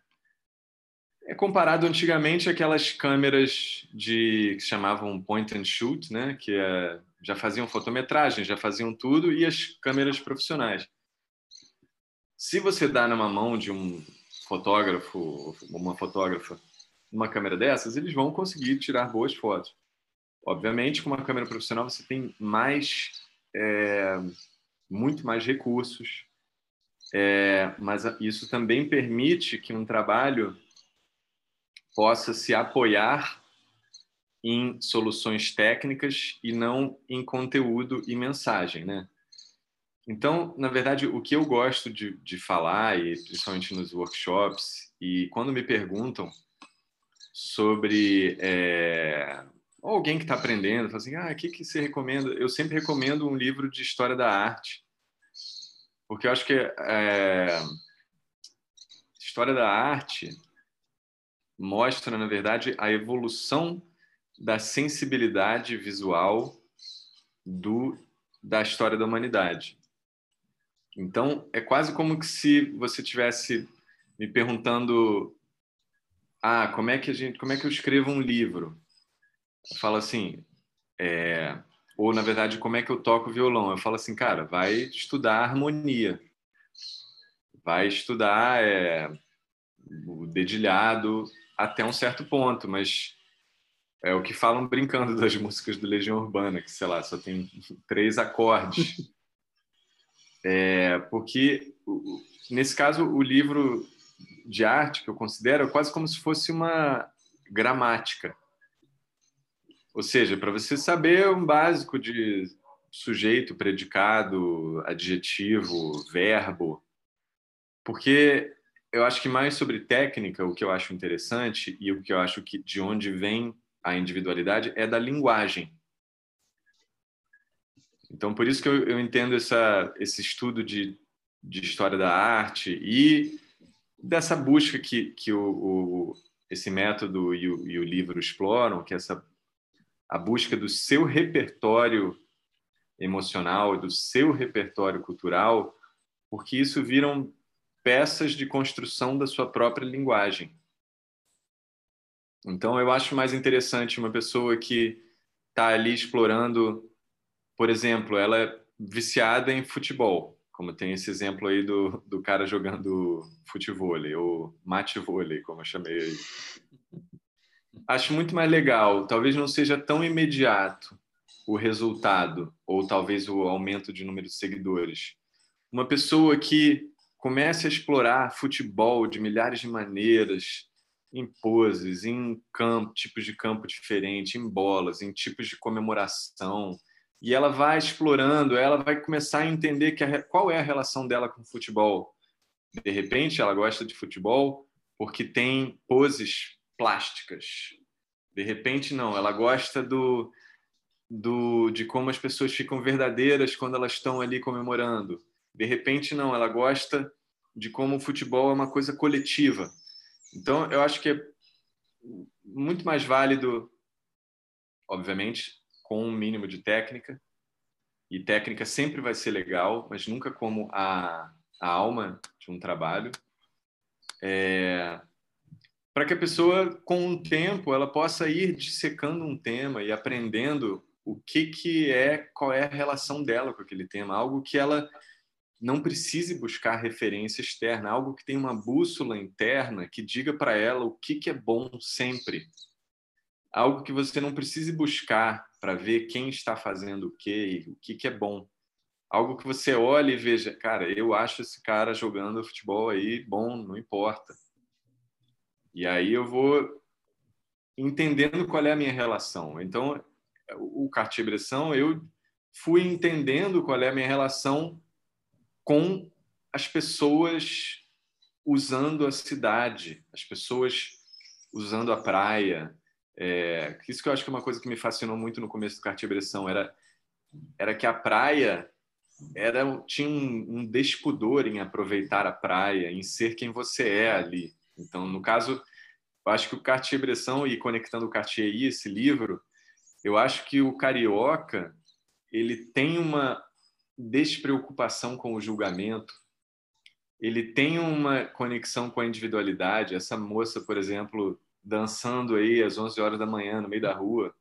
é comparado antigamente àquelas câmeras de que se chamavam point and shoot, né? Que é, já faziam fotometragem, já faziam tudo, e as câmeras profissionais. Se você dá numa mão de um fotógrafo, uma fotógrafa, uma câmera dessas, eles vão conseguir tirar boas fotos. Obviamente, com uma câmera profissional você tem mais, é, muito mais recursos, é, mas isso também permite que um trabalho possa se apoiar em soluções técnicas e não em conteúdo e mensagem, né? Então, na verdade, o que eu gosto de, de falar, e principalmente nos workshops, e quando me perguntam sobre é, alguém que está aprendendo, fala assim, ah, o que, que você recomenda? Eu sempre recomendo um livro de história da arte, porque eu acho que é, história da arte mostra, na verdade, a evolução da sensibilidade visual do, da história da humanidade. Então, é quase como se você tivesse me perguntando: "Ah, como é que a gente, como é que eu escrevo um livro?" Eu falo assim, é, ou na verdade, como é que eu toco violão? Eu falo assim, cara, vai estudar harmonia, vai estudar é, o dedilhado até um certo ponto, mas é o que falam brincando das <laughs> músicas do Legião Urbana, que sei lá, só tem três acordes. É, porque, nesse caso, o livro de arte que eu considero é quase como se fosse uma gramática. Ou seja, para você saber um básico de sujeito, predicado, adjetivo, verbo. Porque eu acho que mais sobre técnica, o que eu acho interessante e o que eu acho que de onde vem a individualidade é da linguagem. Então, por isso que eu, eu entendo essa, esse estudo de, de história da arte e dessa busca que, que o, o esse método e o, e o, livro exploram, que é essa a busca do seu repertório emocional, do seu repertório cultural, porque isso viram peças de construção da sua própria linguagem. Então, eu acho mais interessante uma pessoa que está ali explorando por exemplo, ela é viciada em futebol, como tem esse exemplo aí do, do cara jogando futebol, ou mate-vôlei, como eu chamei. Acho muito mais legal, talvez não seja tão imediato o resultado, ou talvez o aumento de número de seguidores. Uma pessoa que comece a explorar futebol de milhares de maneiras, em poses, em campo, tipos de campo diferentes, em bolas, em tipos de comemoração, e ela vai explorando, ela vai começar a entender que a, qual é a relação dela com o futebol. De repente, ela gosta de futebol porque tem poses plásticas. De repente, não, ela gosta do, do de como as pessoas ficam verdadeiras quando elas estão ali comemorando. De repente, não, ela gosta de como o futebol é uma coisa coletiva. Então, eu acho que é muito mais válido, obviamente, com um mínimo de técnica. E técnica sempre vai ser legal, mas nunca como a, a alma de um trabalho. É, para que a pessoa, com o tempo, ela possa ir dissecando um tema e aprendendo o que, que é, qual é a relação dela com aquele tema, algo que ela não precise buscar referência externa, algo que tenha uma bússola interna que diga para ela o que, que é bom sempre, algo que você não precise buscar para ver quem está fazendo o quê e o que, que é bom. Algo que você olhe e veja, cara, eu acho esse cara jogando futebol aí bom, não importa. E aí eu vou entendendo qual é a minha relação. Então, o Cartier-Bresson, eu fui entendendo qual é a minha relação com as pessoas usando a cidade, as pessoas usando a praia. É, isso que eu acho que é uma coisa que me fascinou muito no começo do Cartier-Bresson era era que a praia era tinha um, um despudor em aproveitar a praia, em ser quem você é ali. Então, no caso, eu acho que o Cartier-Bresson e conectando o Cartier e esse livro, eu acho que o carioca ele tem uma despreocupação com o julgamento, ele tem uma conexão com a individualidade. Essa moça, por exemplo, dançando aí às 11 horas da manhã no meio da rua,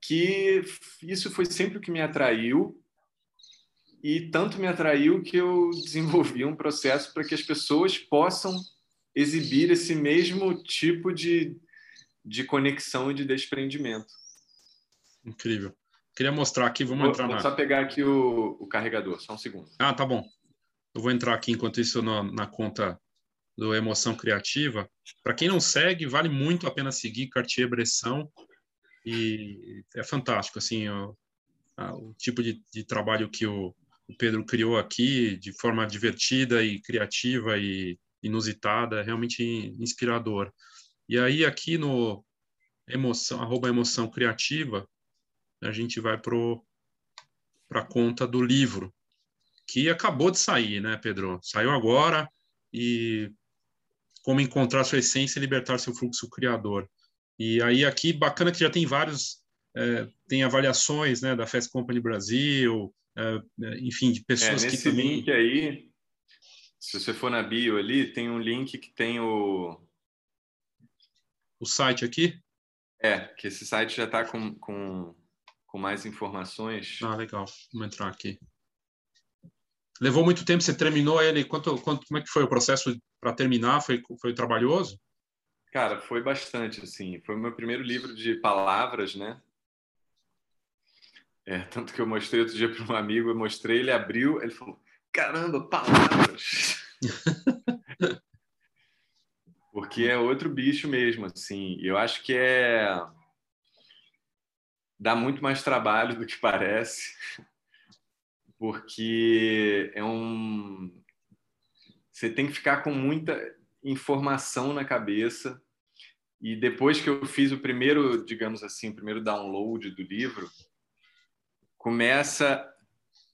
que isso foi sempre o que me atraiu e tanto me atraiu que eu <laughs> desenvolvi um processo para que as pessoas possam exibir esse mesmo tipo de, de conexão e de desprendimento. Incrível. Queria mostrar aqui, vamos vou, entrar vou na... só pegar aqui o, o carregador, só um segundo. Ah, tá bom. Eu vou entrar aqui enquanto isso na, na conta do Emoção Criativa. Para quem não segue, vale muito a pena seguir Cartier-Bresson e é fantástico, assim, o, a, o tipo de, de, trabalho que o, o, Pedro criou aqui, de forma divertida e criativa e inusitada, é realmente inspirador. E aí aqui no emoção, arroba emoção criativa, a gente vai para a conta do livro, que acabou de sair, né, Pedro? Saiu agora e como encontrar sua essência e libertar seu fluxo criador. E aí aqui bacana que já tem vários é, tem avaliações, né, da Fast Company Brasil, é, é enfim, de pessoas é, que também... link aí, se você for na bio ali, tem um link que tem o o site aqui. É, que esse site já está com, com, com mais informações. Ah, legal. Vamos entrar aqui. Levou muito tempo, você terminou ele, quanto, quanto, como é que foi o processo para terminar? Foi, foi trabalhoso? Cara, foi bastante, assim. Foi o meu primeiro livro de palavras, né? É, tanto que eu mostrei outro dia para um amigo, eu mostrei, ele abriu, ele falou, caramba, palavras! <laughs> Porque é outro bicho mesmo, assim. Eu acho que é... Dá muito mais trabalho do que parece porque é um você tem que ficar com muita informação na cabeça e depois que eu fiz o primeiro, digamos assim, o primeiro download do livro, começa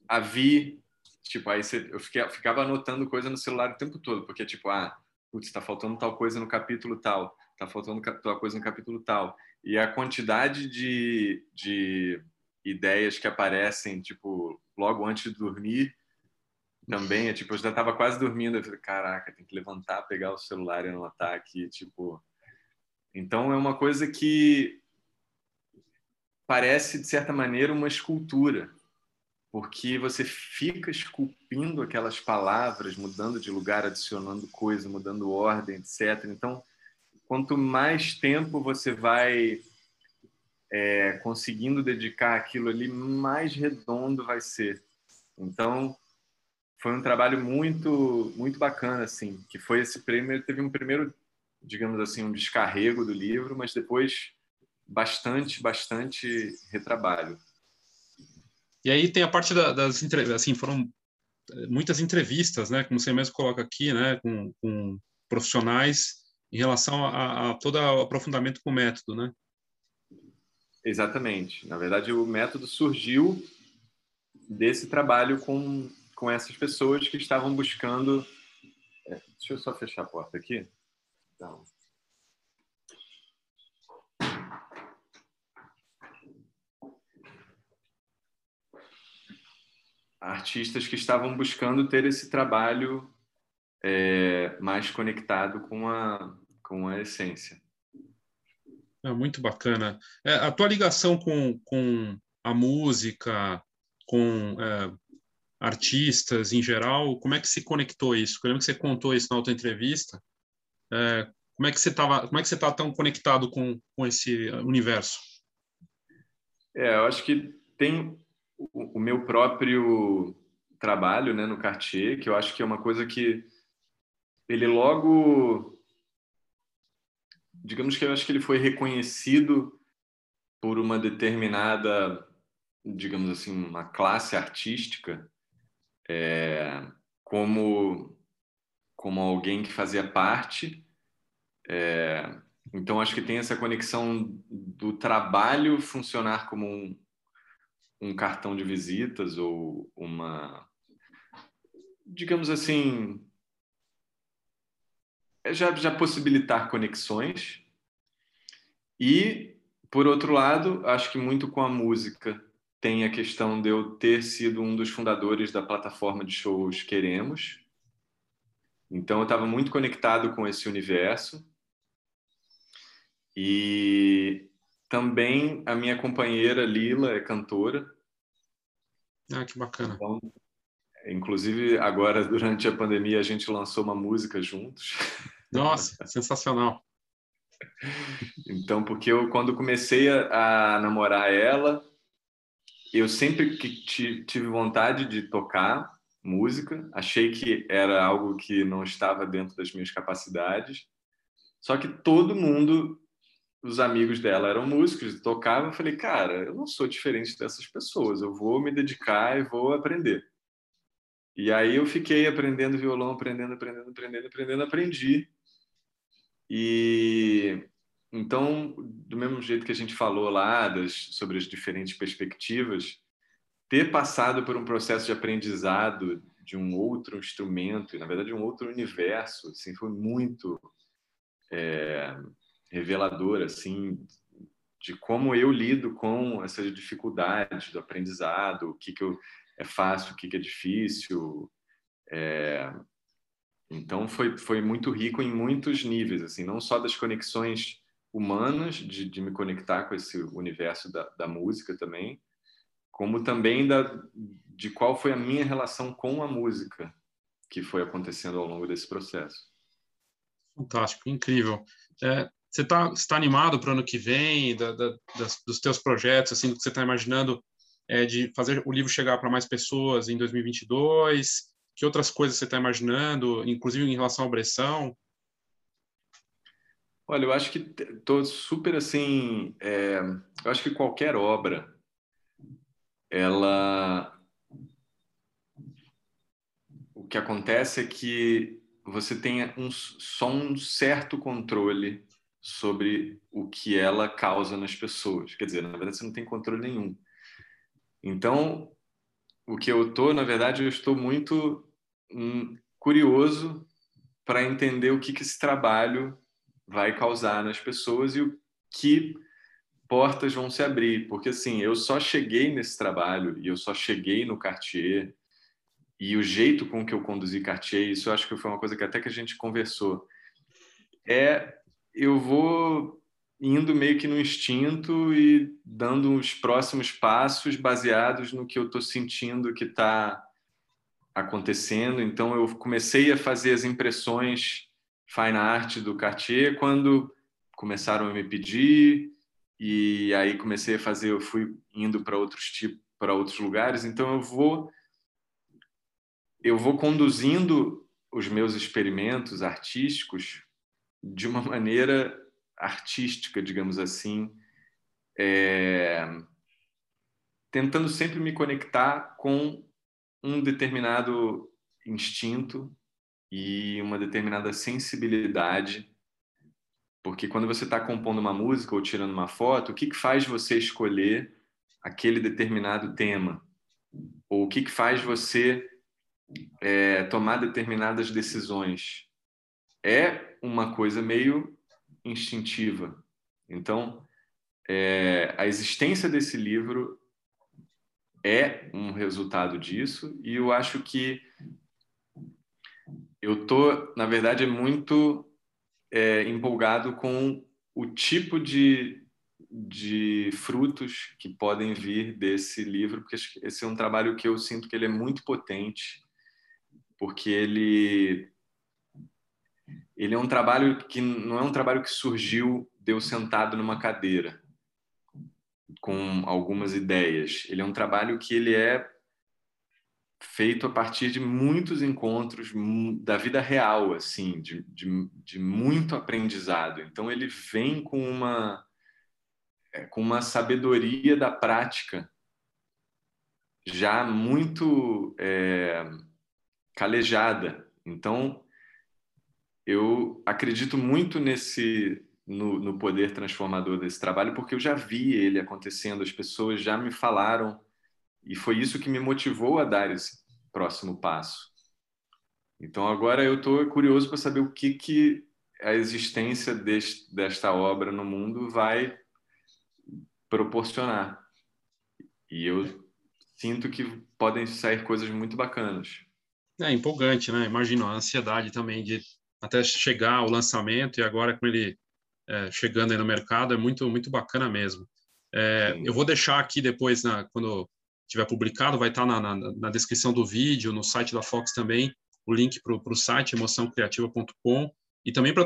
a vir, tipo, aí você, eu fiquei, ficava anotando coisa no celular o tempo todo, porque tipo, ah, putz, está faltando tal coisa no capítulo tal, está faltando tal coisa no capítulo tal. E a quantidade de, de ideias que aparecem, tipo, logo antes de dormir, também, é tipo, eu já estava quase dormindo, eu falei, caraca, tem que levantar, pegar o celular e anotar aqui, tipo... Então, é uma coisa que parece, de certa maneira, uma escultura, porque você fica esculpindo aquelas palavras, mudando de lugar, adicionando coisa, mudando ordem, etc. Então, quanto mais tempo você vai é, conseguindo dedicar aquilo ali, mais redondo vai ser. Então, foi um trabalho muito muito bacana assim, que foi esse prêmio, teve um primeiro, digamos assim, um descarrego do livro, mas depois bastante, bastante retrabalho. E aí tem a parte da, das entrevistas, assim, foram é, muitas entrevistas, né, como você mesmo coloca aqui, né, com, com profissionais em relação a, a todo o aprofundamento com o método, né? Exatamente. Na verdade, o método surgiu desse trabalho com, com essas pessoas que estavam buscando. É, deixa eu só fechar a porta aqui. Então. Artistas que estavam buscando ter esse trabalho é, mais conectado com a, com a essência. É muito bacana. É, a tua ligação com, com a música, com é, artistas em geral, como é que se conectou isso? Eu lembro que você contou isso na outra entrevista. É, como é que você estava? Como é que você está tão conectado com, com esse universo? É, eu acho que tem o, o meu próprio trabalho, né, no Cartier, que eu acho que é uma coisa que ele logo digamos que eu acho que ele foi reconhecido por uma determinada, digamos assim, uma classe artística é, como como alguém que fazia parte. É, então acho que tem essa conexão do trabalho funcionar como um, um cartão de visitas ou uma, digamos assim, é já, já possibilitar conexões. E, por outro lado, acho que muito com a música tem a questão de eu ter sido um dos fundadores da plataforma de shows Queremos. Então, eu estava muito conectado com esse universo. E também a minha companheira Lila é cantora. Ah, que bacana. Então, inclusive, agora, durante a pandemia, a gente lançou uma música juntos. Nossa, <laughs> sensacional. Então, porque eu, quando comecei a, a namorar ela, eu sempre que tive vontade de tocar música, achei que era algo que não estava dentro das minhas capacidades. Só que todo mundo, os amigos dela eram músicos, tocavam. Eu falei, cara, eu não sou diferente dessas pessoas, eu vou me dedicar e vou aprender. E aí eu fiquei aprendendo violão, aprendendo, aprendendo, aprendendo, aprendendo, aprendi. E então, do mesmo jeito que a gente falou lá das, sobre as diferentes perspectivas, ter passado por um processo de aprendizado de um outro instrumento, e na verdade um outro universo, assim, foi muito é, revelador, assim, de como eu lido com essas dificuldades do aprendizado, o que, que eu, é fácil, o que, que é difícil. É, então foi, foi muito rico em muitos níveis, assim, não só das conexões humanas, de, de me conectar com esse universo da, da música também, como também da, de qual foi a minha relação com a música que foi acontecendo ao longo desse processo. Fantástico, incrível. É, você está tá animado para o ano que vem, da, da, das, dos teus projetos, assim, do que você está imaginando é, de fazer o livro chegar para mais pessoas em 2022? Que outras coisas você está imaginando, inclusive em relação à opressão? Olha, eu acho que estou super assim. É, eu acho que qualquer obra, ela. O que acontece é que você tem um, só um certo controle sobre o que ela causa nas pessoas. Quer dizer, na verdade, você não tem controle nenhum. Então, o que eu estou, na verdade, eu estou muito hum, curioso para entender o que, que esse trabalho vai causar nas pessoas e o que portas vão se abrir, porque assim, eu só cheguei nesse trabalho e eu só cheguei no Cartier e o jeito com que eu conduzi Cartier, isso eu acho que foi uma coisa que até que a gente conversou, é eu vou indo meio que no instinto e dando os próximos passos baseados no que eu estou sentindo que está acontecendo. Então eu comecei a fazer as impressões fine art do Cartier quando começaram a me pedir e aí comecei a fazer, eu fui indo para outros tipos, para outros lugares, então eu vou eu vou conduzindo os meus experimentos artísticos de uma maneira artística, digamos assim, é... tentando sempre me conectar com um determinado instinto e uma determinada sensibilidade. Porque quando você está compondo uma música ou tirando uma foto, o que, que faz você escolher aquele determinado tema? Ou o que, que faz você é, tomar determinadas decisões? É uma coisa meio instintiva. Então, é, a existência desse livro é um resultado disso, e eu acho que eu tô, na verdade, muito é, empolgado com o tipo de, de frutos que podem vir desse livro, porque esse é um trabalho que eu sinto que ele é muito potente, porque ele ele é um trabalho que não é um trabalho que surgiu deu sentado numa cadeira com algumas ideias. Ele é um trabalho que ele é feito a partir de muitos encontros da vida real, assim, de, de, de muito aprendizado. Então ele vem com uma é, com uma sabedoria da prática já muito é, calejada. Então eu acredito muito nesse no, no poder transformador desse trabalho porque eu já vi ele acontecendo, as pessoas já me falaram e foi isso que me motivou a dar esse próximo passo. Então agora eu estou curioso para saber o que, que a existência deste, desta obra no mundo vai proporcionar. E eu sinto que podem sair coisas muito bacanas. É empolgante, né? Imagina a ansiedade também de até chegar ao lançamento e agora com ele é, chegando aí no mercado é muito muito bacana mesmo. É, eu vou deixar aqui depois, na, quando tiver publicado, vai estar na, na, na, descrição do vídeo, no site da Fox também, o link para o site emoçãocreativa.com e também para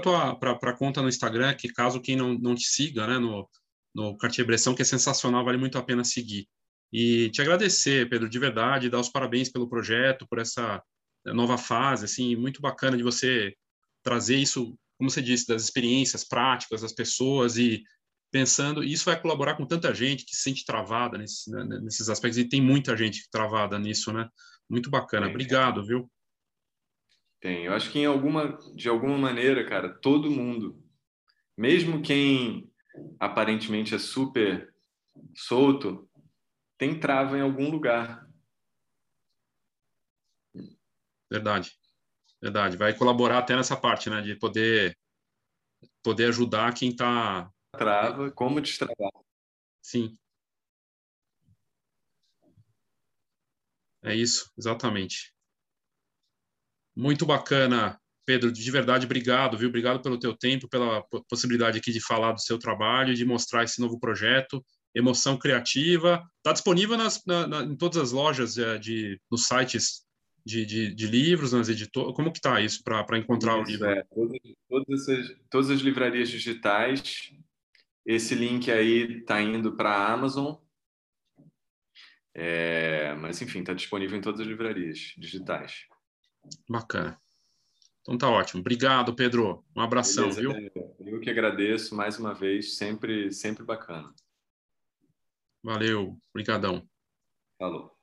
a conta no Instagram, que caso quem não, não te siga, né, no, no Cartier-Bresson, que é sensacional, vale muito a pena seguir. E te agradecer, Pedro, de verdade, dar os parabéns pelo projeto, por essa nova fase, assim, muito bacana de você trazer isso, como você disse, das experiências práticas das pessoas e pensando, isso vai colaborar com tanta gente que se sente travada nesse, né, nesses aspectos, e tem muita gente travada nisso, né? Muito bacana. Tem, Obrigado, viu? Tem. Eu acho que em alguma, de alguma maneira, cara, todo mundo, mesmo quem aparentemente é super solto, tem trava em algum lugar. Verdade. Verdade. Vai colaborar até nessa parte, né? De poder poder ajudar quem está trava, como destravar. Sim. É isso, exatamente. Muito bacana, Pedro, de verdade, obrigado, viu? Obrigado pelo teu tempo, pela possibilidade aqui de falar do seu trabalho, de mostrar esse novo projeto, Emoção Criativa. Está disponível nas, na, na, em todas as lojas de, eh, de nos sites de, de, de, livros, nas editoras. Como que está isso para encontrar isso, o livro? É, todas, todas, as, todas as livrarias digitais esse link aí está indo para a Amazon, é, mas enfim, está disponível em todas as livrarias digitais. Bacana. Então tá ótimo. Obrigado, Pedro. Um abração, Beleza, viu? Eu que agradeço mais uma vez, sempre, sempre bacana. Valeu, brigadão. Falou.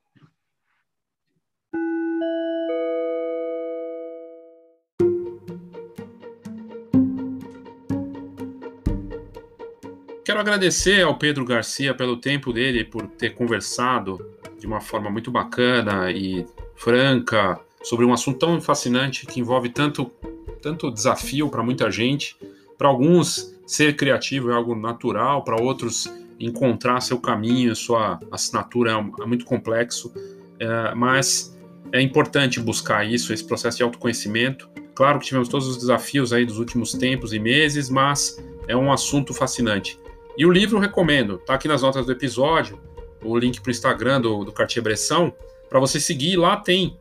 Quero agradecer ao Pedro Garcia pelo tempo dele, por ter conversado de uma forma muito bacana e franca sobre um assunto tão fascinante que envolve tanto, tanto desafio para muita gente. Para alguns, ser criativo é algo natural, para outros, encontrar seu caminho, sua assinatura é, é muito complexo, é, mas é importante buscar isso, esse processo de autoconhecimento. Claro que tivemos todos os desafios aí dos últimos tempos e meses, mas é um assunto fascinante. E o livro eu recomendo, tá aqui nas notas do episódio, o link para o Instagram do, do Cartier-Bresson, para você seguir, lá tem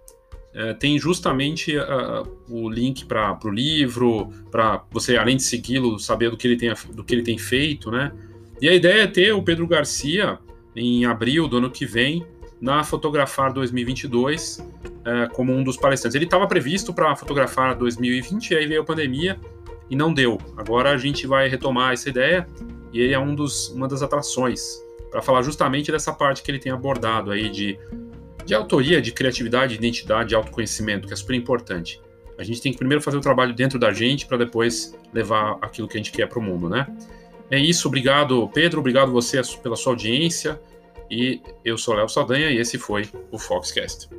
é, tem justamente uh, o link para o livro, para você, além de segui-lo, saber do que, ele tem, do que ele tem feito, né? E a ideia é ter o Pedro Garcia em abril do ano que vem na Fotografar 2022 uh, como um dos palestrantes. Ele estava previsto para fotografar 2020, aí veio a pandemia e não deu. Agora a gente vai retomar essa ideia e ele é um dos, uma das atrações para falar justamente dessa parte que ele tem abordado aí de, de autoria, de criatividade, de identidade, de autoconhecimento, que é super importante. A gente tem que primeiro fazer o trabalho dentro da gente para depois levar aquilo que a gente quer para o mundo, né? É isso, obrigado Pedro, obrigado você pela sua audiência e eu sou Léo Saldanha e esse foi o Foxcast.